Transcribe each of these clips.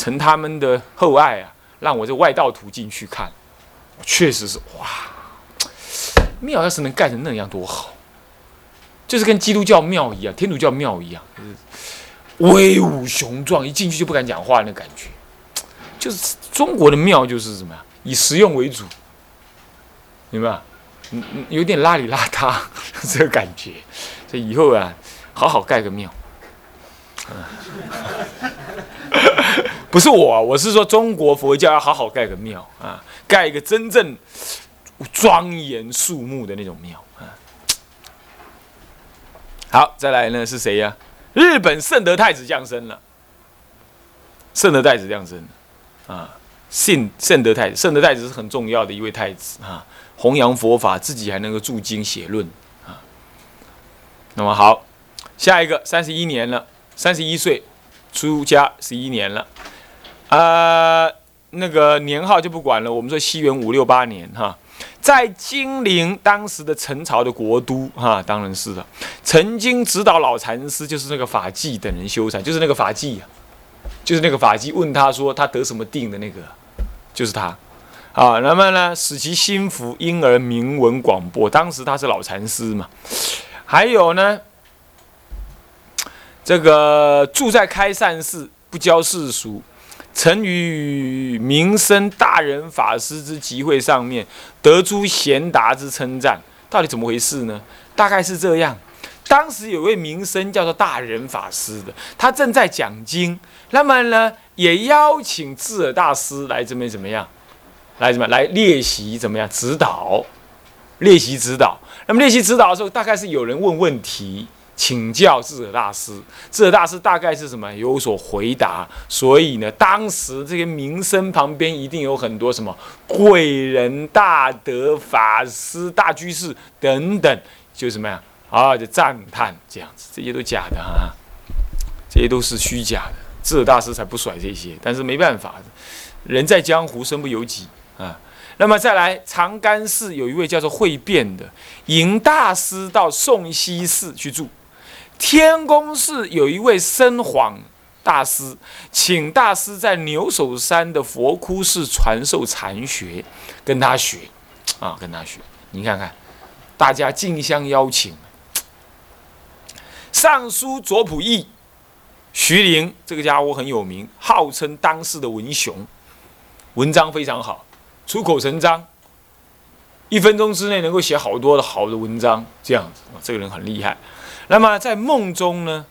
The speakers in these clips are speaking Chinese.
承他们的厚爱啊，让我这外道徒进去看，确实是哇，庙要是能盖成那样多好，就是跟基督教庙一样，天主教庙一样，威武雄壮，一进去就不敢讲话那感觉，就是中国的庙就是什么呀，以实用为主，明白？嗯嗯，有点邋里邋遢 这个感觉，所以以后啊，好好盖个庙。不是我，我是说中国佛教要好好盖个庙啊，盖一个真正庄严肃穆的那种庙啊。好，再来呢是谁呀？日本圣德太子降生了。圣德太子降生啊，信圣德太子，圣德太子是很重要的一位太子啊，弘扬佛法，自己还能够注经写论啊。那么好，下一个三十一年了，三十一岁出家十一年了。呃，那个年号就不管了。我们说西元五六八年哈，在金陵当时的陈朝的国都哈，当然是了。曾经指导老禅师就是那个法纪等人修禅，就是那个法纪呀，就是那个法纪问他说他得什么定的那个，就是他。啊，那么呢，使其心服，因而名闻广播。当时他是老禅师嘛。还有呢，这个住在开善寺，不教世俗。曾于名声大人法师之集会上面得诸贤达之称赞，到底怎么回事呢？大概是这样：当时有位名声叫做大人法师的，他正在讲经，那么呢，也邀请智尔大师来这边怎么样？来怎么来练习？怎么样指导？练习指导。那么练习指导的时候，大概是有人问问题。请教智者大师，智者大师大概是什么？有所回答，所以呢，当时这些名声旁边一定有很多什么贵人、大德、法师、大居士等等，就什么呀？啊，就赞叹这样子，这些都假的啊，这些都是虚假的，智者大师才不甩这些，但是没办法，人在江湖身不由己啊。那么再来，长干寺有一位叫做慧辩的，迎大师到宋西寺去住。天宫寺有一位僧晃大师，请大师在牛首山的佛窟寺传授禅学，跟他学，啊，跟他学。你看看，大家竞相邀请。尚书左仆射徐陵这个家伙很有名，号称当世的文雄，文章非常好，出口成章，一分钟之内能够写好多的好的文章，这样子，这个人很厉害。那么在梦中呢，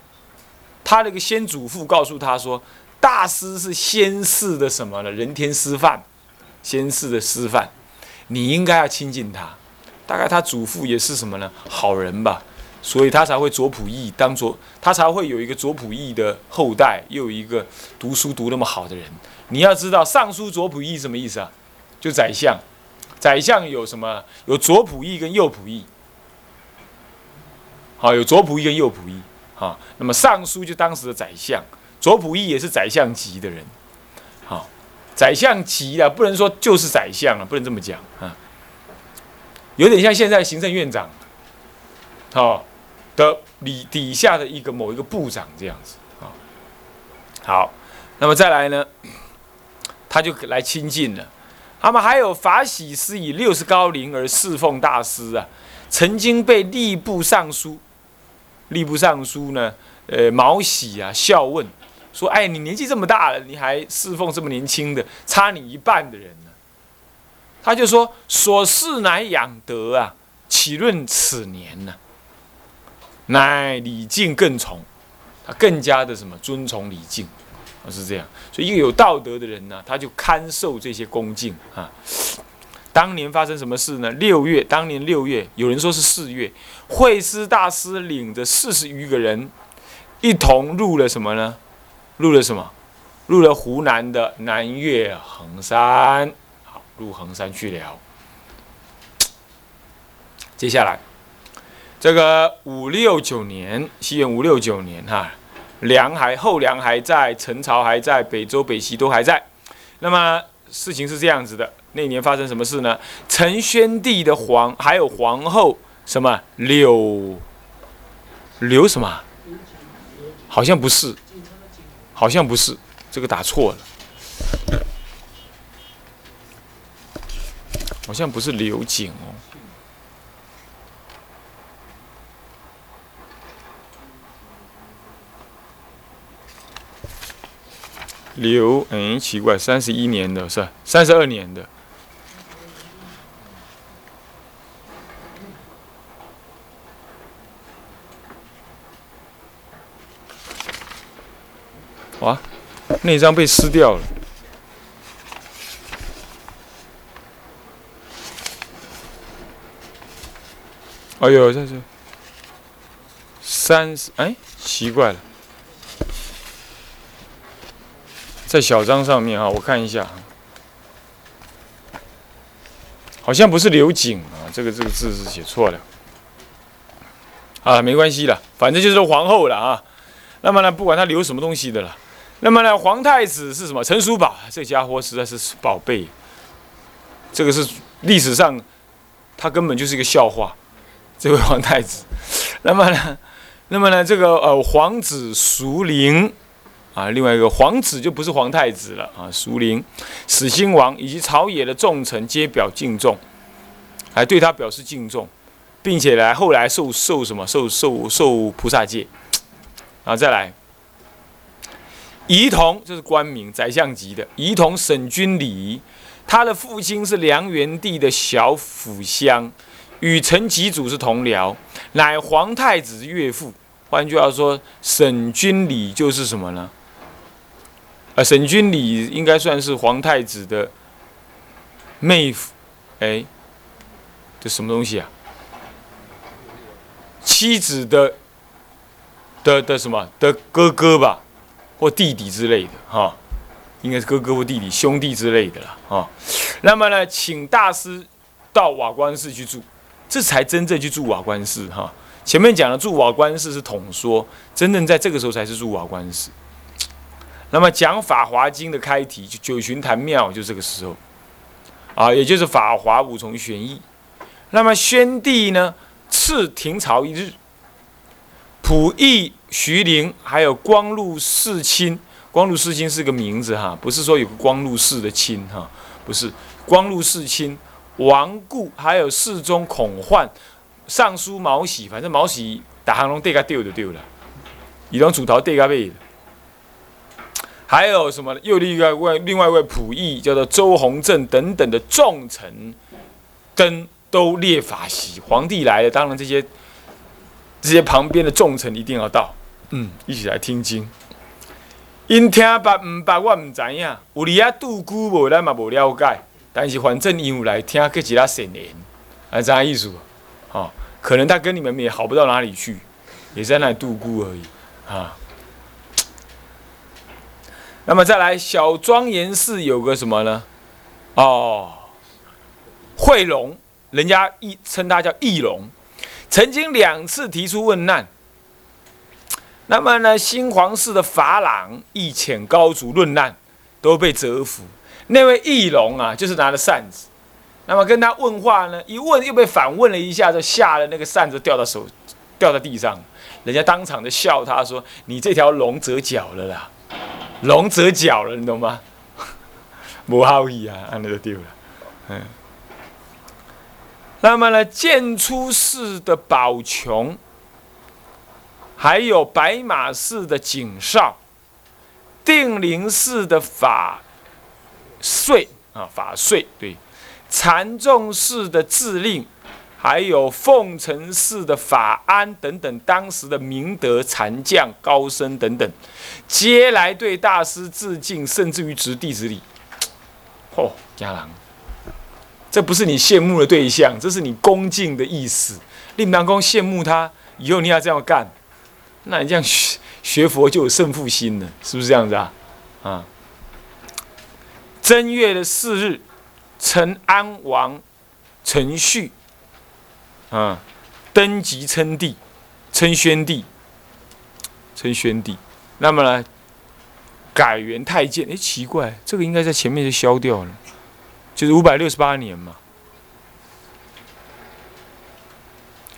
他那个先祖父告诉他说，大师是先世的什么呢？人天师范，先世的师范，你应该要亲近他。大概他祖父也是什么呢？好人吧，所以他才会左仆射当左，他才会有一个左仆射的后代，又有一个读书读那么好的人。你要知道，尚书左仆射什么意思啊？就宰相，宰相有什么？有左仆射跟右仆射。好，有左仆射跟右仆射，好，那么尚书就当时的宰相，左仆射也是宰相级的人，好，宰相级啊，不能说就是宰相啊，不能这么讲啊，有点像现在行政院长，好，的里底下的一个某一个部长这样子啊，好，那么再来呢，他就来亲近了，那么还有法喜师以六十高龄而侍奉大师啊，曾经被吏部尚书。吏部尚书呢，呃，毛喜啊，笑问说：“哎，你年纪这么大了，你还侍奉这么年轻的，差你一半的人呢？”他就说：“所事乃养德啊，岂论此年呢？乃礼敬更从，他更加的什么尊崇礼敬，是这样。所以一个有道德的人呢，他就堪受这些恭敬啊。”当年发生什么事呢？六月，当年六月，有人说是四月，慧师大师领着四十余个人，一同入了什么呢？入了什么？入了湖南的南岳衡山。好，入衡山去了。接下来，这个五六九年，西元五六九年，哈，梁还后梁还在，陈朝还在，北周、北齐都还在。那么事情是这样子的。那年发生什么事呢？陈宣帝的皇，还有皇后什么？刘刘什么？好像不是，好像不是这个打错了，好像不是刘景哦。刘嗯，奇怪，三十一年的是吧？三十二年的。哇，那张被撕掉了。哎呦，这是三十，哎，奇怪了，在小章上面啊，我看一下，好像不是刘瑾啊，这个这个字是写错了。啊，没关系了，反正就是皇后了啊。那么呢，不管他留什么东西的了。那么呢，皇太子是什么？陈叔宝，这家伙实在是宝贝。这个是历史上，他根本就是一个笑话。这位皇太子，那么呢，那么呢，这个呃皇子熟龄啊，另外一个皇子就不是皇太子了啊，熟龄，始兴王以及朝野的重臣皆表敬重，还对他表示敬重，并且来后来受受什么受受受菩萨戒，啊，再来，仪同这是官名，宰相级的仪同省军礼，他的父亲是梁元帝的小辅相。与陈吉祖是同僚，乃皇太子岳父。换句话说，沈君礼就是什么呢？啊，沈君礼应该算是皇太子的妹夫，哎，这什么东西啊？妻子的的的什么的哥哥吧，或弟弟之类的哈，应该是哥哥或弟弟、兄弟之类的了哈。那么呢，请大师到瓦官寺去住。这才真正去住瓦官寺哈，前面讲的住瓦官寺是统说，真正在这个时候才是住瓦官寺。那么讲《法华经》的开题，就九旬坛庙，就这个时候，啊，也就是《法华五重玄义》。那么宣帝呢，赐停朝一日，溥仪、徐陵，还有光禄寺卿，光禄寺卿是个名字哈，不是说有个光禄寺的卿哈，不是光禄寺卿。王固还有侍中孔焕、尚书毛喜，反正毛喜打行龙对个丢就丢了，以龙主头对个背。还有什么？又另外一位另外一位仆役叫做周弘正等等的重臣，登都列法席。皇帝来了，当然这些这些旁边的重臣一定要到，嗯，一起来听经。因听捌唔捌，我唔知影。有哩啊，杜姑无咱嘛无了解。但是反正因为来听个其他神言，啊，这样意思，哦，可能他跟你们也好不到哪里去，也在那里度孤而已，啊。那么再来小庄严寺有个什么呢？哦，慧龙，人家一称他叫义龙，曾经两次提出问难。那么呢，新皇室的法朗一遣高祖论难，都被折服。那位义龙啊，就是拿着扇子，那么跟他问话呢，一问又被反问了一下，就吓得那个扇子掉到手，掉在地上，人家当场就笑他说：“你这条龙折角了啦，龙折角了，你懂吗？” 不好意啊，安那就丢了。嗯，那么呢，建初世的宝琼，还有白马寺的景少，定陵寺的法。税啊，法税对，禅众寺的制令，还有奉承寺的法安等等，当时的明德禅将高僧等等，皆来对大师致敬，甚至于执弟子礼。嚯，家郎，这不是你羡慕的对象，这是你恭敬的意思。令南公羡慕他，以后你要这样干，那你这样学学佛就有胜负心了，是不是这样子啊？啊。正月的四日，陈安王陈旭啊登基称帝，称宣帝，称宣帝。那么呢，改元太监。哎，奇怪，这个应该在前面就消掉了，就是五百六十八年嘛。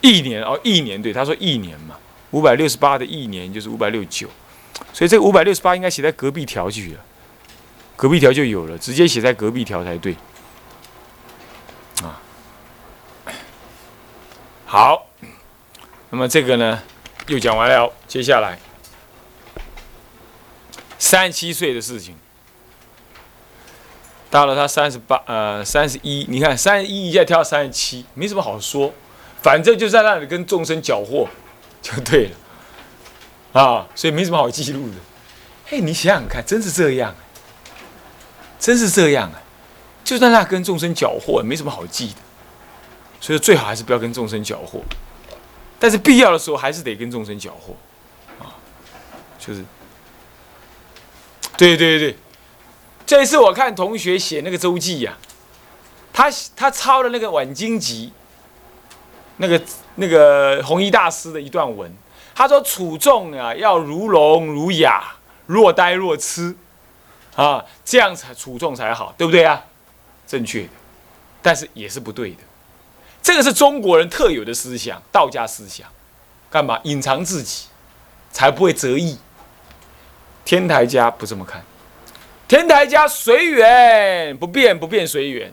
一年哦，一年对，他说一年嘛，五百六十八的一年就是五百六十九，所以这五百六十八应该写在隔壁条去了。隔壁条就有了，直接写在隔壁条才对。啊，好，那么这个呢，又讲完了。接下来，三十七岁的事情，到了他三十八，呃，三十一，你看三十一一下跳到三十七，没什么好说，反正就在那里跟众生搅和，就对了，啊，所以没什么好记录的。嘿，你想想看，真是这样，真是这样啊，就在那跟众生搅和，没什么好记的。所以最好还是不要跟众生搅和，但是必要的时候还是得跟众生搅和，啊，就是，对对对。这一次我看同学写那个周记呀，他他抄的那个《晚经集》，那个那个弘一大师的一段文，他说处众啊要如聋如哑，若呆若痴，啊，这样才处众才好，对不对啊？正确的，但是也是不对的。这个是中国人特有的思想，道家思想，干嘛？隐藏自己，才不会折翼。天台家不这么看，天台家随缘不变，不变随缘，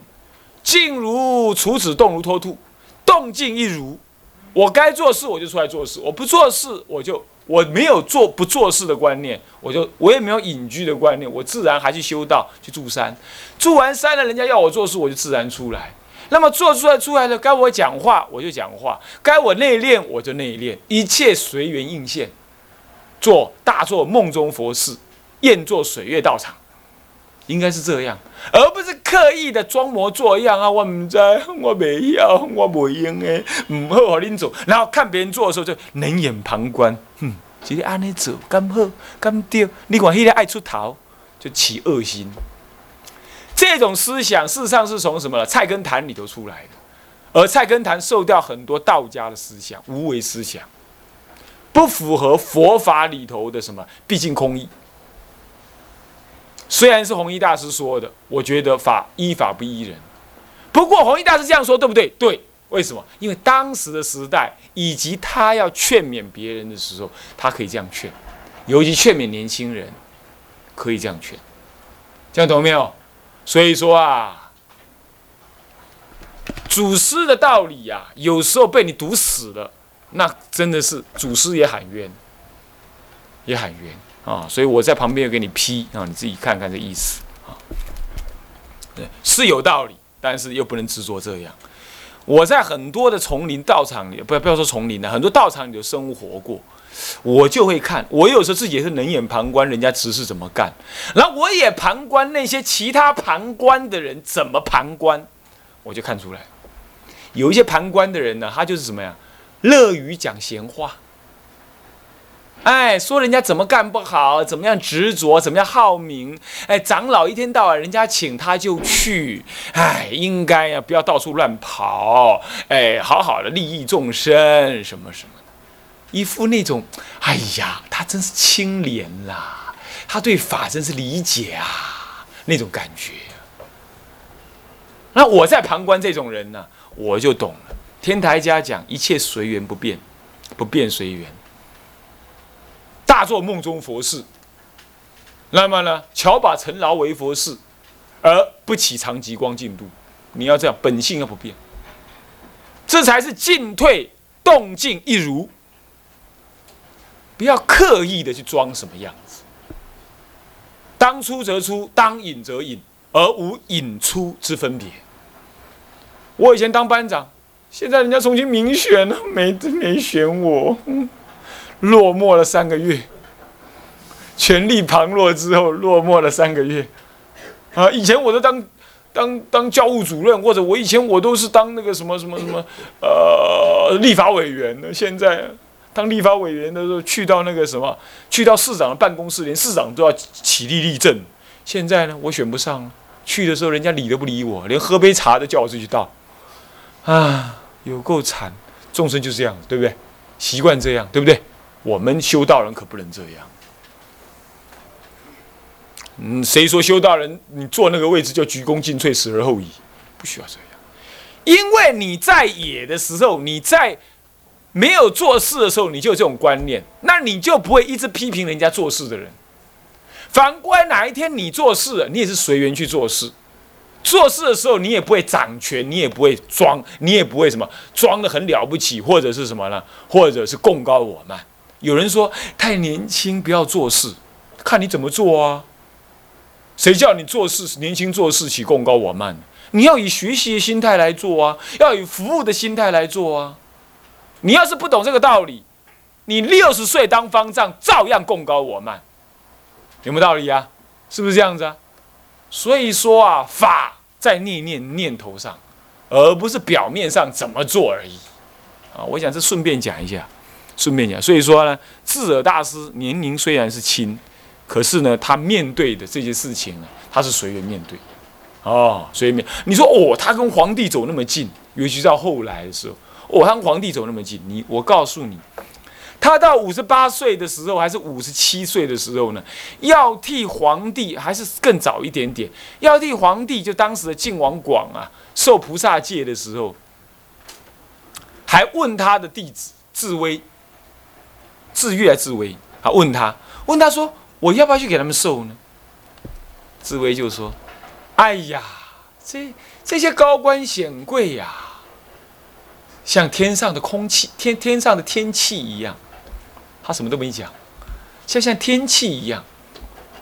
静如处子，动如脱兔，动静一如。我该做事我就出来做事，我不做事我就我没有做不做事的观念，我就我也没有隐居的观念，我自然还去修道去住山，住完山了，人家要我做事，我就自然出来。那么做出来出来了，该我讲话我就讲话，该我内练我就内练，一切随缘应现，做大做梦中佛事，宴做水月道场，应该是这样，而不是刻意的装模作样啊！我唔知，我未要，我不用诶，唔好和恁做，然后看别人做的时候就冷眼旁观，哼，直接安尼做，咁好，咁对，你看迄个爱出头，就起恶心。这种思想事实上是从什么？菜根谭里头出来的，而菜根谭受掉很多道家的思想、无为思想，不符合佛法里头的什么？毕竟空义。虽然是弘一大师说的，我觉得法依法不依人。不过弘一大师这样说对不对？对，为什么？因为当时的时代以及他要劝勉别人的时候，他可以这样劝，尤其劝勉年轻人，可以这样劝。这样懂没有？所以说啊，祖师的道理呀，有时候被你读死了，那真的是祖师也喊冤，也喊冤啊！所以我在旁边又给你批啊，你自己看看这意思啊。对，是有道理，但是又不能执着这样。我在很多的丛林道场里，不要不要说丛林了，很多道场里有生活过。我就会看，我有时候自己也是冷眼旁观人家执事怎么干，然后我也旁观那些其他旁观的人怎么旁观，我就看出来，有一些旁观的人呢，他就是什么呀，乐于讲闲话，哎，说人家怎么干不好，怎么样执着，怎么样好名，哎，长老一天到晚人家请他就去，哎，应该呀不要到处乱跑，哎，好好的利益众生，什么什么的。一副那种，哎呀，他真是清廉啦，他对法真是理解啊，那种感觉。那我在旁观这种人呢，我就懂了。天台家讲一切随缘不变，不变随缘。大做梦中佛事，那么呢，巧把尘劳为佛事，而不起长极光净度。你要这样，本性要不变，这才是进退动静一如。不要刻意的去装什么样子，当出则出，当隐则隐，而无隐出之分别。我以前当班长，现在人家重新民选了，没没选我，落寞了三个月，权力旁落之后，落寞了三个月。啊，以前我都当当当教务主任，或者我以前我都是当那个什么什么什么呃立法委员的，现在。当立法委员的时候，去到那个什么，去到市长的办公室，连市长都要起立立正。现在呢，我选不上了，去的时候人家理都不理我，连喝杯茶都叫我自己倒。啊，有够惨！众生就这样，对不对？习惯这样，对不对？我们修道人可不能这样。嗯，谁说修道人你坐那个位置就鞠躬尽瘁，死而后已？不需要这样，因为你在野的时候，你在。没有做事的时候，你就有这种观念，那你就不会一直批评人家做事的人。反过来，哪一天你做事了，你也是随缘去做事，做事的时候你也不会掌权，你也不会装，你也不会什么装的很了不起，或者是什么呢？或者是贡高我慢。有人说太年轻不要做事，看你怎么做啊？谁叫你做事年轻做事起功高我慢？你要以学习的心态来做啊，要以服务的心态来做啊。你要是不懂这个道理，你六十岁当方丈照样功高我慢，有没有道理啊？是不是这样子啊？所以说啊，法在念念念头上，而不是表面上怎么做而已啊。我想这顺便讲一下，顺便讲。所以说呢，智者大师年龄虽然是轻，可是呢，他面对的这些事情呢，他是随缘面对。哦，随缘。你说哦，他跟皇帝走那么近，尤其到后来的时候。我和皇帝走那么近，你我告诉你，他到五十八岁的时候，还是五十七岁的时候呢？要替皇帝，还是更早一点点？要替皇帝，就当时的晋王广啊，受菩萨戒的时候，还问他的弟子智威、智越、智威，啊，问他，问他说，我要不要去给他们受呢？自威就说：“哎呀，这这些高官显贵呀。”像天上的空气，天天上的天气一样，他什么都没讲，像像天气一样。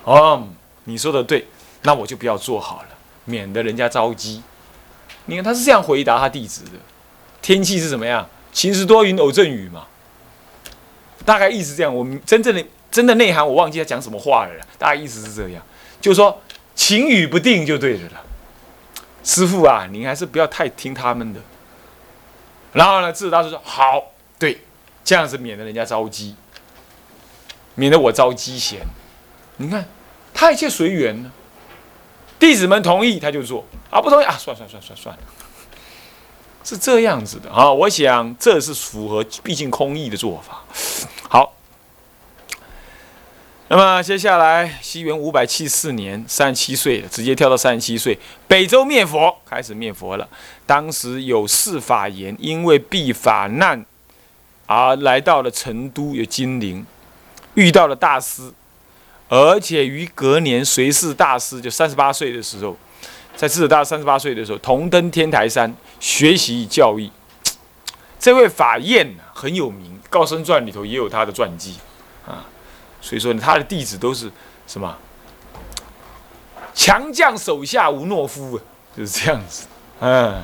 哦，你说的对，那我就不要做好了，免得人家着急。你看他是这样回答他弟子的。天气是怎么样？晴时多云偶阵雨嘛。大概意思这样。我们真正的真的内涵我忘记他讲什么话了。大概意思是这样，就是说晴雨不定就对了。师傅啊，您还是不要太听他们的。然后呢，智大师说：“好，对，这样子免得人家着急，免得我着急闲。你看，他一切随缘呢。弟子们同意他就做，啊不同意啊，算算算算算了，是这样子的啊。我想这是符合毕竟空意的做法。”那么接下来，西元五百七四年，三十七岁，直接跳到三十七岁，北周灭佛，开始灭佛了。当时有四法言，因为避法难而来到了成都，有金陵，遇到了大师，而且于隔年随侍大师就三十八岁的时候，在智者大三十八岁的时候，同登天台山学习教义。这位法彦很有名，《高僧传》里头也有他的传记。所以说，他的弟子都是什么？强将手下无懦夫啊，就是这样子。嗯，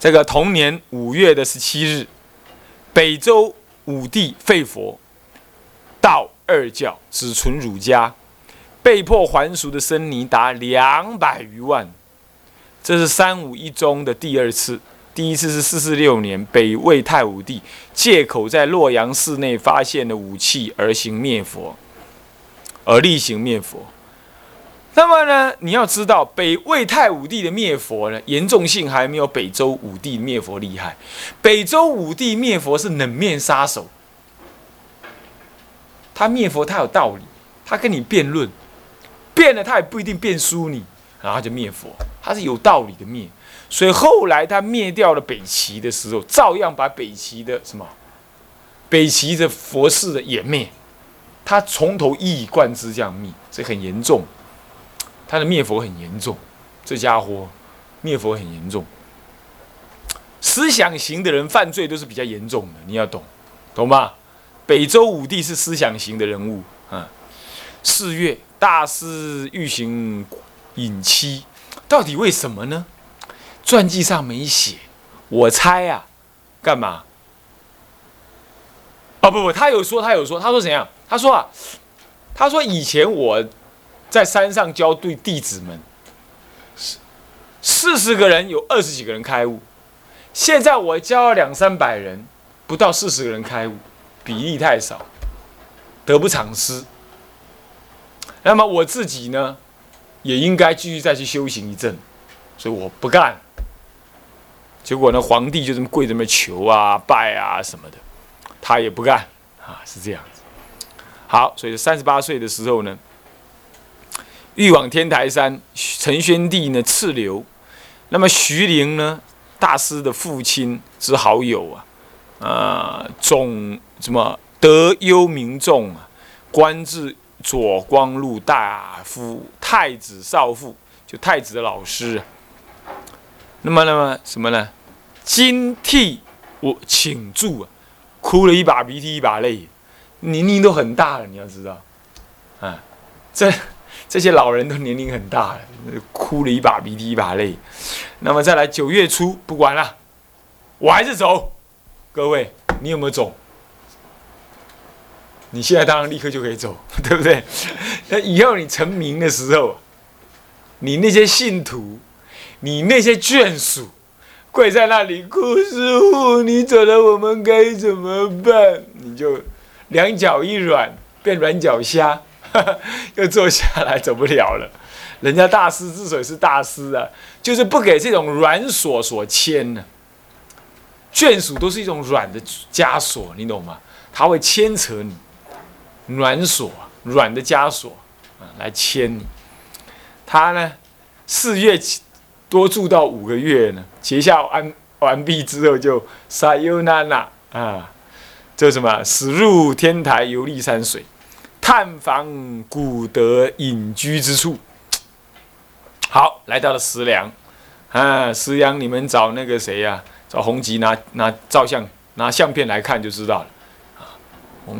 这个同年五月的十七日，北周武帝废佛，道二教只存儒家，被迫还俗的僧尼达两百余万。这是三武一宗的第二次。第一次是四四六年，北魏太武帝借口在洛阳寺内发现了武器而行灭佛，而厉行灭佛。那么呢，你要知道，北魏太武帝的灭佛呢，严重性还没有北周武帝灭佛厉害。北周武帝灭佛是冷面杀手，他灭佛他有道理，他跟你辩论，辩了他也不一定辩输你，然后就灭佛，他是有道理的灭。所以后来他灭掉了北齐的时候，照样把北齐的什么，北齐的佛寺的也灭，他从头一以贯之这样灭，这很严重，他的灭佛很严重，这家伙灭佛很严重，思想型的人犯罪都是比较严重的，你要懂，懂吗？北周武帝是思想型的人物啊。四月大师欲行隐妻，到底为什么呢？传记上没写，我猜啊，干嘛？哦不不，他有说，他有说，他说怎样？他说啊，他说以前我在山上教对弟子们，四四十个人有二十几个人开悟，现在我教了两三百人，不到四十个人开悟，比例太少，得不偿失。那么我自己呢，也应该继续再去修行一阵，所以我不干。结果呢，皇帝就这么跪着那求啊、拜啊什么的，他也不干啊，是这样子。好，所以三十八岁的时候呢，欲往天台山，陈宣帝呢赐留。那么徐陵呢，大师的父亲之好友啊，啊，总什么德优名重啊，官至左光禄大夫、太子少傅。就太子的老师。那么，那么什么呢？今替我请住啊，哭了一把鼻涕一把泪，年龄都很大了，你要知道，啊，这这些老人都年龄很大了，哭了一把鼻涕一把泪。那么再来九月初，不管了，我还是走。各位，你有没有走？你现在当然立刻就可以走，对不对？那以后你成名的时候，你那些信徒，你那些眷属，跪在那里哭，师傅，你走了，我们该怎么办？你就两脚一软，变软脚虾，又坐下来走不了了。人家大师之所以是大师啊，就是不给这种软锁所牵呢。眷属都是一种软的枷锁，你懂吗？他会牵扯你，软锁，软的枷锁啊，来牵你。他呢，四月多住到五个月呢，结下完完毕之后就撒尤娜娜啊，这什么？驶入天台游历山水，探访古德隐居之处。好，来到了石梁啊，石梁，你们找那个谁呀？找洪吉拿拿照相拿相片来看就知道了，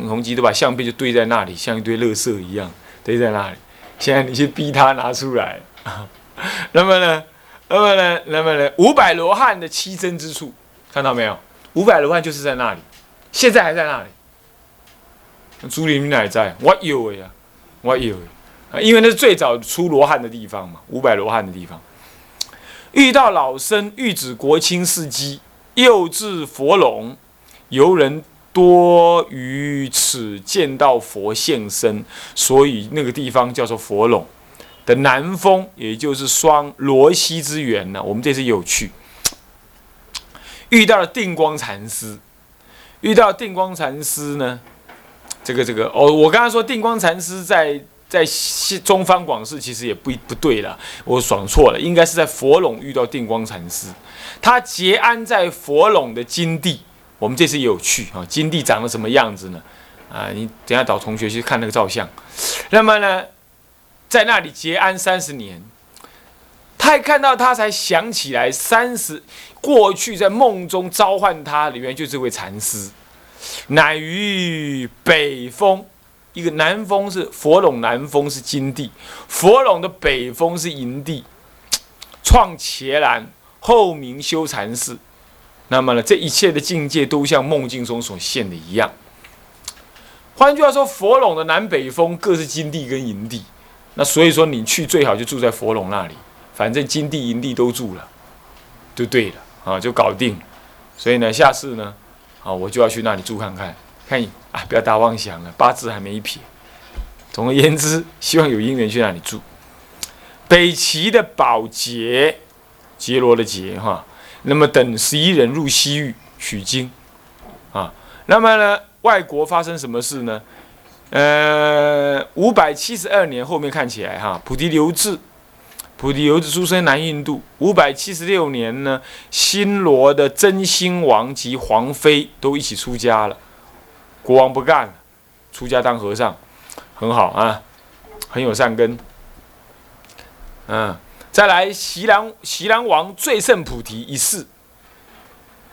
洪基都把相片就堆在那里，像一堆垃圾一样堆在那里。现在你去逼他拿出来，那么呢，那么呢，那么呢，五百罗汉的栖身之处，看到没有？五百罗汉就是在那里，现在还在那里。朱灵还在，我有呀，我有啊，因为那是最早出罗汉的地方嘛，五百罗汉的地方。遇到老僧，欲指国清事迹，又至佛垄，游人多于此，见到佛现身，所以那个地方叫做佛垄的南峰，也就是双罗溪之源呢。我们这次有去，遇到了定光禅师，遇到定光禅师呢，这个这个哦，我刚刚说定光禅师在。在西中方广寺其实也不不对了，我爽错了，应该是在佛垄遇到定光禅师，他结安在佛垄的金地。我们这次也有去啊，金地长得什么样子呢？啊，你等下找同学去看那个照相。那么呢，在那里结安三十年，他一看到他才想起来，三十过去在梦中召唤他，里面就这位禅师，乃于北风。一个南峰是佛陇，南峰是金地，佛陇的北峰是银地，创伽蓝，后明修禅寺。那么呢，这一切的境界都像梦境中所现的一样。换句话说，佛垄的南北峰各是金地跟银地。那所以说，你去最好就住在佛垄那里，反正金地银地都住了，就对了啊，就搞定。所以呢，下次呢，啊，我就要去那里住看看。看，啊，不要大妄想了，八字还没一撇。总而言之，希望有姻缘去那里住。北齐的宝洁，杰罗的杰哈，那么等十一人入西域取经，啊，那么呢，外国发生什么事呢？呃，五百七十二年后面看起来哈，菩提留志，菩提留志出生南印度。五百七十六年呢，新罗的真兴王及皇妃都一起出家了。国王不干了，出家当和尚，很好啊，很有善根。嗯，再来，席兰席兰王最胜菩提一世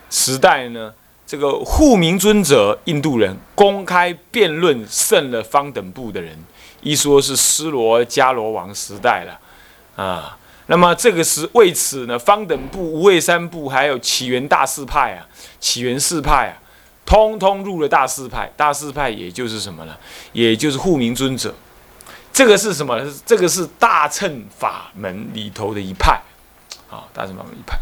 时代呢，这个护明尊者印度人公开辩论胜了方等部的人，一说是斯罗迦罗王时代了啊。那么这个是为此呢，方等部、无畏三部还有起源大四派啊，起源四派啊。通通入了大四派，大四派也就是什么呢？也就是护明尊者。这个是什么？这个是大乘法门里头的一派，啊，大乘法门一派。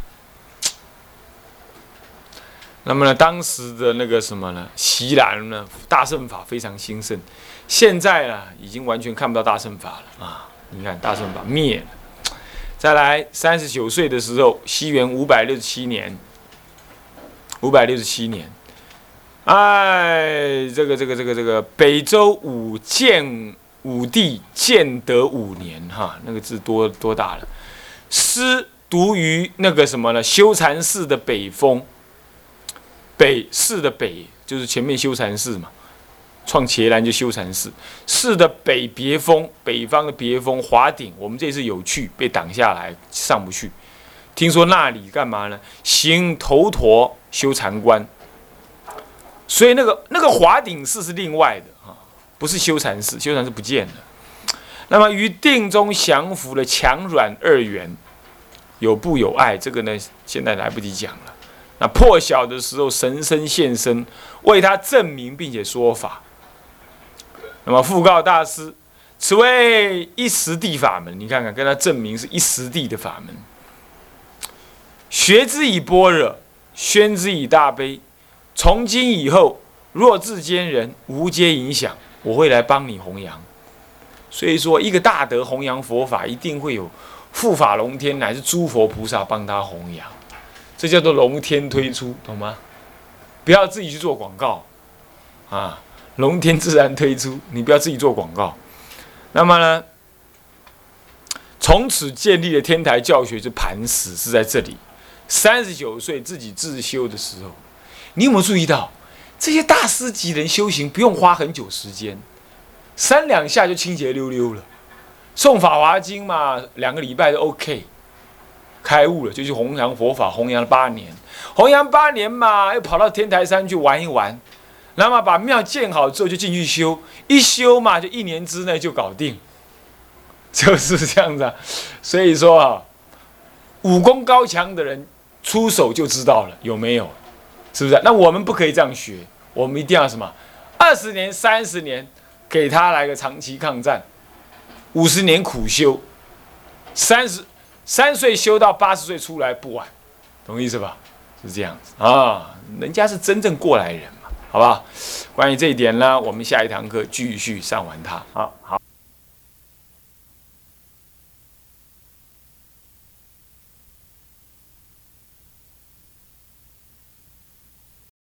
那么呢，当时的那个什么呢？西南呢，大乘法非常兴盛。现在呢，已经完全看不到大乘法了啊！你看，大乘法灭了。再来，三十九岁的时候，西元五百六十七年，五百六十七年。哎，这个这个这个这个北周武建武帝建德五年，哈，那个字多多大了？师读于那个什么呢？修禅寺的北峰，北寺的北就是前面修禅寺嘛，创伽蓝就修禅寺。寺的北别峰，北方的别峰华顶，我们这次有去，被挡下来，上不去。听说那里干嘛呢？行头陀修禅观。所以那个那个华顶寺是另外的，不是修禅寺，修禅寺不见了。那么于定中降服了强软二元，有不有爱？这个呢，现在来不及讲了。那破晓的时候，神僧现身，为他证明并且说法。那么复告大师，此为一时地法门。你看看，跟他证明是一时地的法门。学之以般若，宣之以大悲。从今以后，若自间人无皆影响，我会来帮你弘扬。所以说，一个大德弘扬佛法，一定会有护法龙天乃至诸佛菩萨帮他弘扬，这叫做龙天推出，懂吗？不要自己去做广告啊，龙天自然推出，你不要自己做广告。那么呢，从此建立了天台教学之磐石是在这里。三十九岁自己自修的时候，你有没有注意到，这些大师级人修行不用花很久时间？三两下就清洁溜溜了，诵《法华经》嘛，两个礼拜就 OK，开悟了就去弘扬佛法，弘扬了八年，弘扬八年嘛，又跑到天台山去玩一玩，那么把庙建好之后就进去修，一修嘛就一年之内就搞定，就是这样子。所以说啊，武功高强的人出手就知道了有没有，是不是？那我们不可以这样学，我们一定要什么？二十年、三十年。给他来个长期抗战，五十年苦修，三十三岁修到八十岁出来不晚，懂意思吧？是这样子啊，人家是真正过来人嘛，好不好？关于这一点呢，我们下一堂课继续上完它。好好。